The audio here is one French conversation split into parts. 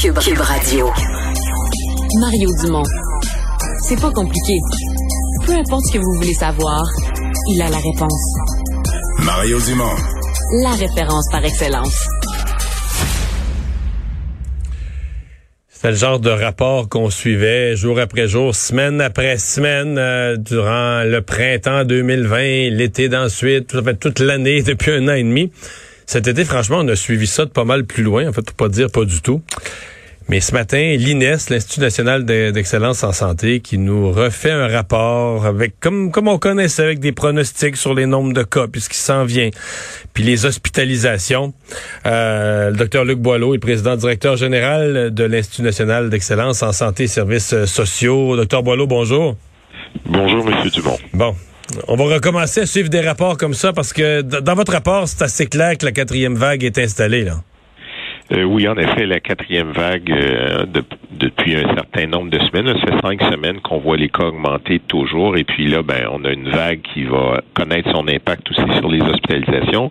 Cube, Cube Radio. Mario Dumont. C'est pas compliqué. Peu importe ce que vous voulez savoir, il a la réponse. Mario Dumont. La référence par excellence. C'est le genre de rapport qu'on suivait jour après jour, semaine après semaine, euh, durant le printemps 2020, l'été d'ensuite, fait toute l'année depuis un an et demi. Cet été, franchement, on a suivi ça de pas mal plus loin, en fait, pour pas dire pas du tout. Mais ce matin, l'INES, l'Institut national d'excellence en santé, qui nous refait un rapport avec, comme, comme on connaissait, avec des pronostics sur les nombres de cas, puis ce qui s'en vient, puis les hospitalisations. Euh, le docteur Luc Boileau est président directeur général de l'Institut national d'excellence en santé et services euh, sociaux. Docteur Boileau, bonjour. Bonjour, Monsieur Dumont. Bon, on va recommencer à suivre des rapports comme ça parce que dans votre rapport, c'est assez clair que la quatrième vague est installée, là. Euh, oui, en effet, la quatrième vague, euh, depuis un certain nombre de semaines, fait cinq semaines qu'on voit les cas augmenter toujours, et puis là, ben, on a une vague qui va connaître son impact aussi sur les hospitalisations.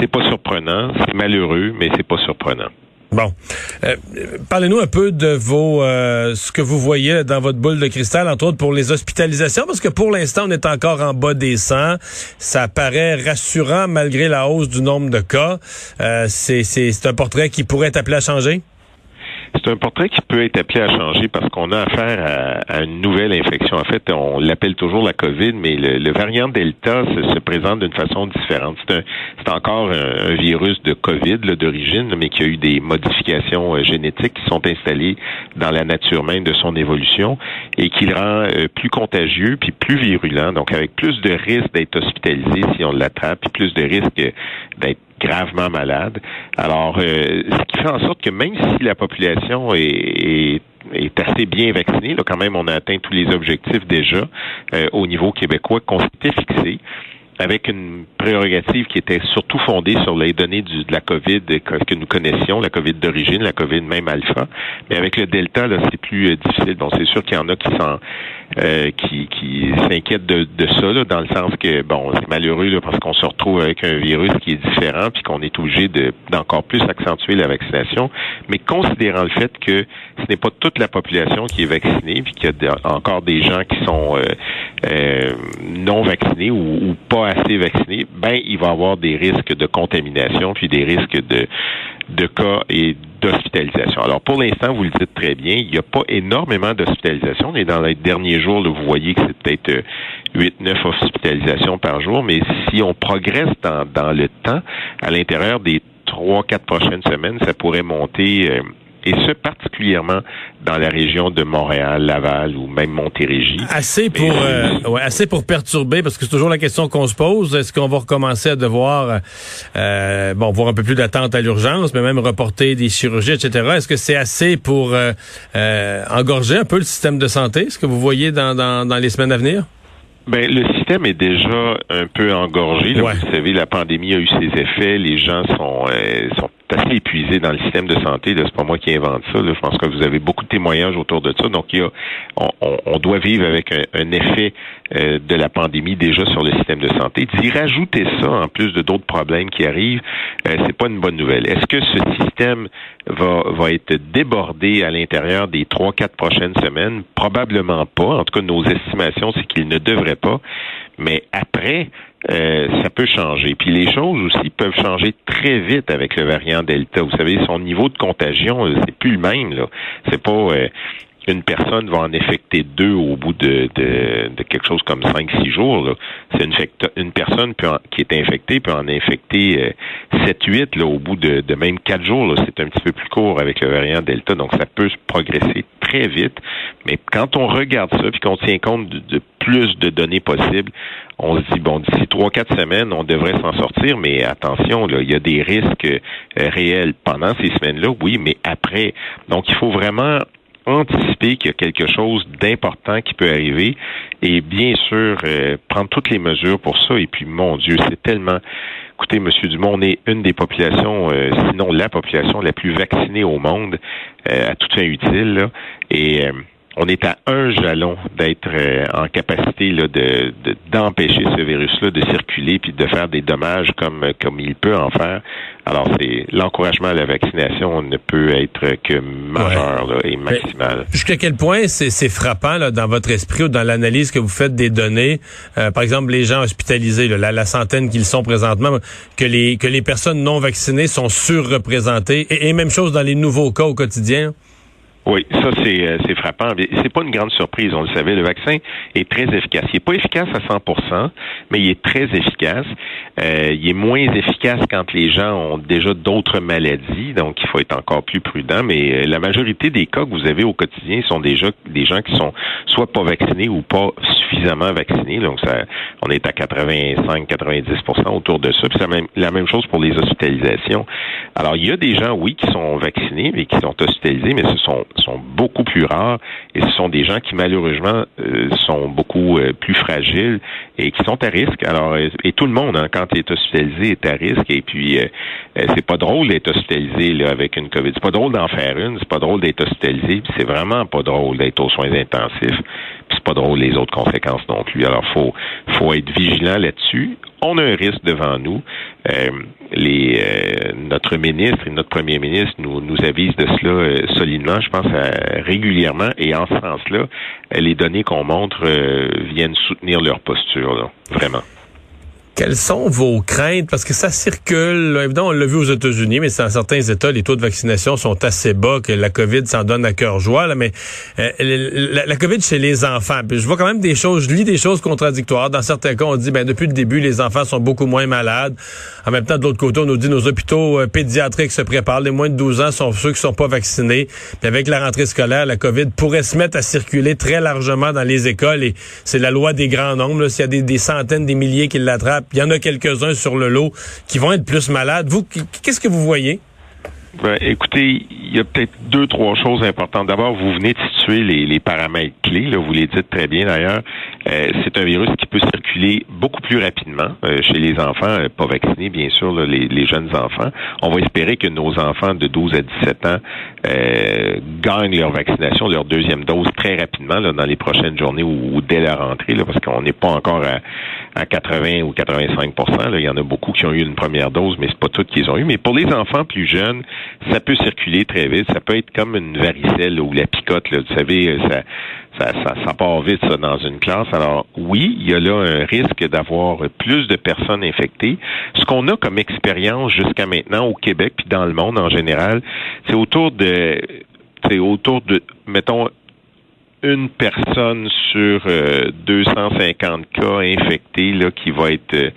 C'est pas surprenant, c'est malheureux, mais c'est pas surprenant. Bon, euh, parlez-nous un peu de vos euh, ce que vous voyez dans votre boule de cristal, entre autres pour les hospitalisations, parce que pour l'instant on est encore en bas des 100. Ça paraît rassurant malgré la hausse du nombre de cas. Euh, c'est un portrait qui pourrait être appelé à changer? C'est un portrait qui peut être appelé à changer parce qu'on a affaire à, une nouvelle infection. En fait, on l'appelle toujours la COVID, mais le, variant Delta se, présente d'une façon différente. C'est encore un, virus de COVID d'origine, mais qui a eu des modifications euh, génétiques qui sont installées dans la nature même de son évolution et qui le rend euh, plus contagieux puis plus virulent, donc avec plus de risques d'être hospitalisé si on l'attrape, puis plus de risques d'être gravement malade. Alors, euh, ce qui fait en sorte que même si la population est, est assez bien vaccinée, là, quand même, on a atteint tous les objectifs déjà euh, au niveau québécois qu'on s'était fixé avec une qui était surtout fondée sur les données de la COVID que, nous connaissions, la COVID d'origine, la COVID même alpha. Mais avec le delta, là, c'est plus euh, difficile. Bon, c'est sûr qu'il y en a qui s'en euh, qui, qui s'inquiètent de, de ça, là, dans le sens que bon, c'est malheureux là, parce qu'on se retrouve avec un virus qui est différent, puis qu'on est obligé de d'encore plus accentuer la vaccination. Mais considérant le fait que ce n'est pas toute la population qui est vaccinée, puis qu'il y a encore des gens qui sont euh, euh, non vaccinés ou, ou pas assez vaccinés, ben il va avoir des risques de contamination, puis des risques de de cas et d'hospitalisation. Alors pour l'instant, vous le dites très bien, il n'y a pas énormément d'hospitalisation. On est dans les derniers jours, vous voyez que c'est peut-être 8-9 euh, hospitalisations par jour, mais si on progresse dans, dans le temps, à l'intérieur des trois, quatre prochaines semaines, ça pourrait monter euh, et ce particulièrement dans la région de Montréal, Laval ou même Montérégie. Assez pour euh, ouais, assez pour perturber parce que c'est toujours la question qu'on se pose. Est-ce qu'on va recommencer à devoir euh, bon voir un peu plus d'attente à l'urgence, mais même reporter des chirurgies, etc. Est-ce que c'est assez pour euh, euh, engorger un peu le système de santé, ce que vous voyez dans, dans, dans les semaines à venir? Ben, le système est déjà un peu engorgé. Vous savez, la pandémie a eu ses effets. Les gens sont, euh, sont assez épuisés dans le système de santé. C'est pas moi qui invente ça. Je pense que vous avez beaucoup de témoignages autour de ça. Donc, il y a, on, on doit vivre avec un, effet euh, de la pandémie déjà sur le système de santé. D'y rajouter ça, en plus de d'autres problèmes qui arrivent, euh, c'est pas une bonne nouvelle. Est-ce que ce système va, va être débordé à l'intérieur des trois, quatre prochaines semaines? Probablement pas. En tout cas, nos estimations, c'est qu'il ne devrait pas. Mais après, euh, ça peut changer. Puis les choses aussi peuvent changer très vite avec le variant Delta. Vous savez, son niveau de contagion, euh, c'est plus le même. Là. C'est pas euh, une personne va en infecter deux au bout de, de, quelque chose comme cinq, six jours. C'est une, une personne qui est infectée peut en infecter huit là, au bout de, même quatre jours. C'est un petit peu plus court avec le variant Delta, donc ça peut progresser très vite. Mais quand on regarde ça, puis qu'on tient compte de, plus de données possibles, on se dit, bon, d'ici trois, quatre semaines, on devrait s'en sortir, mais attention, il y a des risques euh, réels pendant ces semaines-là, oui, mais après. Donc, il faut vraiment anticiper qu'il y a quelque chose d'important qui peut arriver et bien sûr euh, prendre toutes les mesures pour ça. Et puis, mon Dieu, c'est tellement... Écoutez, Monsieur Dumont, on est une des populations, euh, sinon la population la plus vaccinée au monde, euh, à toute fin utile. Et on est à un jalon d'être euh, en capacité là, de, d'empêcher ce virus-là de circuler puis de faire des dommages comme, comme il peut en faire. Alors, c'est l'encouragement à la vaccination ne peut être que majeur et maximal. Jusqu'à quel point c'est, frappant là, dans votre esprit ou dans l'analyse que vous faites des données, euh, par exemple les gens hospitalisés, là, la, centaine qu'ils sont présentement, que les que les personnes non vaccinées sont surreprésentées et, et même chose dans les nouveaux cas au quotidien. Oui, ça c'est euh, c'est frappant. C'est pas une grande surprise, on le savait. Le vaccin est très efficace. Il est pas efficace à 100%, mais il est très efficace. Euh, il est moins efficace quand les gens ont déjà d'autres maladies, donc il faut être encore plus prudent. Mais euh, la majorité des cas que vous avez au quotidien sont déjà des gens qui sont soit pas vaccinés ou pas suffisamment vaccinés. Donc ça, on est à 85-90% autour de ça. Puis c'est la même chose pour les hospitalisations. Alors il y a des gens, oui, qui sont vaccinés, mais qui sont hospitalisés, mais ce sont sont beaucoup plus rares et ce sont des gens qui malheureusement euh, sont beaucoup euh, plus fragiles et qui sont à risque. Alors euh, et tout le monde hein, quand il est hospitalisé est à risque et puis c'est pas drôle d'être hospitalisé là, avec une Covid. C'est pas drôle d'en faire une, c'est pas drôle d'être hospitalisé, c'est vraiment pas drôle d'être aux soins intensifs. C'est pas drôle les autres conséquences non plus. Alors faut faut être vigilant là-dessus on a un risque devant nous. Euh, les, euh, notre ministre et notre premier ministre nous, nous avisent de cela euh, solidement, je pense, régulièrement. Et en ce sens-là, les données qu'on montre viennent soutenir leur posture, là, vraiment. Quelles sont vos craintes? Parce que ça circule. Évidemment, on l'a vu aux États-Unis, mais dans certains États, les taux de vaccination sont assez bas que la COVID s'en donne à cœur joie. Là, mais euh, la, COVID chez les enfants, puis je vois quand même des choses, je lis des choses contradictoires. Dans certains cas, on dit, ben depuis le début, les enfants sont beaucoup moins malades. En même temps, de l'autre côté, on nous dit nos hôpitaux euh, pédiatriques se préparent. Les moins de 12 ans sont ceux qui sont pas vaccinés. Puis avec la rentrée scolaire, la COVID pourrait se mettre à circuler très largement dans les écoles. Et c'est la loi des grands nombres. S'il y a des centaines, des milliers qui l'attrapent, il y en a quelques-uns sur le lot qui vont être plus malades. Vous, qu'est-ce que vous voyez? Ben, écoutez, il y a peut-être deux, trois choses importantes. D'abord, vous venez de situer les, paramètres clés, là, vous les dites très bien d'ailleurs. Euh, c'est un virus qui peut circuler beaucoup plus rapidement euh, chez les enfants, euh, pas vaccinés, bien sûr, les, jeunes enfants. On va espérer que nos enfants de 12 à 17 ans gagnent leur vaccination, leur deuxième dose très rapidement là, dans les prochaines journées ou, dès la rentrée, là, parce qu'on n'est pas encore à, à 80 ou 85 là. Il y en a beaucoup qui ont eu une première dose, mais c'est pas toutes qu'ils ont eu. Mais pour les enfants plus jeunes, ça peut circuler très vite. Ça peut être comme une varicelle ou la picote. Là. Vous savez, euh, ça, ça, ça, part vite ça, dans une classe. Alors oui, il y a là un risque d'avoir plus de personnes infectées. Ce qu'on a comme expérience jusqu'à maintenant au Québec puis dans le monde en général, c'est autour de c'est autour de mettons une personne sur 250 euh, cas infectés là, qui va être euh,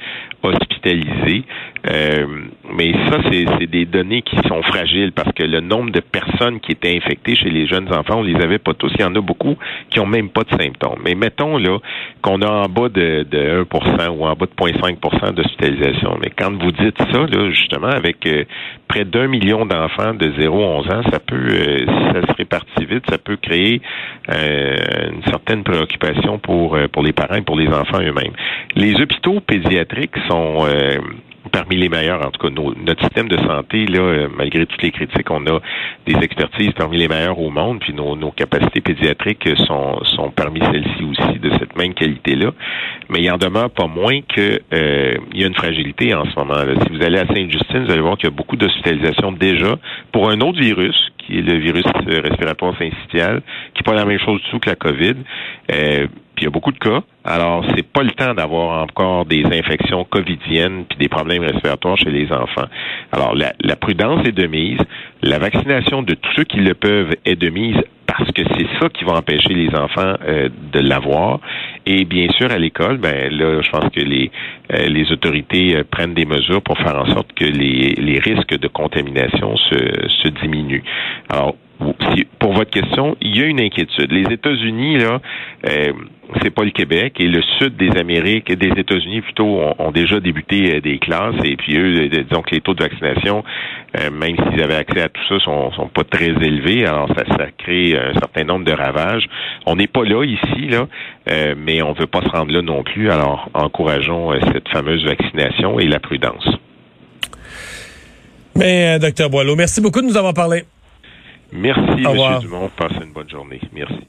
hospitalisée. Euh, mais ça, c'est des données qui sont fragiles parce que le nombre de personnes qui étaient infectées chez les jeunes enfants, on les avait pas tous. Il y en a beaucoup qui ont même pas de symptômes. Mais mettons là qu'on a en bas de, de 1% ou en bas de 0,5% d'hospitalisation. Mais quand vous dites ça, là, justement, avec euh, près d'un million d'enfants de 0 à 11 ans, ça peut, euh, si ça se répartit vite, ça peut créer une certaine préoccupation pour, pour les parents et pour les enfants eux-mêmes. Les hôpitaux pédiatriques sont parmi les meilleurs, en tout cas, notre système de santé, là, euh, malgré toutes les critiques, on a des expertises parmi les meilleurs au monde, puis nos, capacités pédiatriques sont, sont parmi celles-ci aussi de cette même qualité-là. Mais il en demeure pas moins que euh, il y a une fragilité en ce moment. -là. Si vous allez à Sainte-Justine, vous allez voir qu'il y a beaucoup d'hospitalisations déjà pour un autre virus, qui est le virus respiratoire syncytial, qui n'est pas la même chose du tout que la COVID. Euh, il y a beaucoup de cas. Alors, c'est pas le temps d'avoir encore des infections covidiennes puis des problèmes respiratoires chez les enfants. Alors, la, prudence est de mise. La vaccination de tous ceux qui le peuvent est de mise parce que c'est ça qui va empêcher les enfants euh, de l'avoir. Et bien sûr, à l'école, ben là, je pense que les, euh, les autorités euh, prennent des mesures pour faire en sorte que les, les risques de contamination se, se diminuent. Alors, pour votre question, il y a une inquiétude. Les États-Unis, là, euh, c'est pas le Québec et le sud des Amériques, des États-Unis plutôt, ont, déjà débuté euh, des classes et puis eux, euh, que les taux de vaccination, même s'ils avaient accès à tout ça, sont, sont pas très élevés. Alors ça, ça crée un certain nombre de ravages. On n'est pas là ici, là, mais on veut pas se rendre là non plus. Alors encourageons cette fameuse vaccination et la prudence. Mais, docteur Boileau, merci beaucoup de nous avoir parlé. Merci, M. Dumont. Passez une bonne journée. Merci.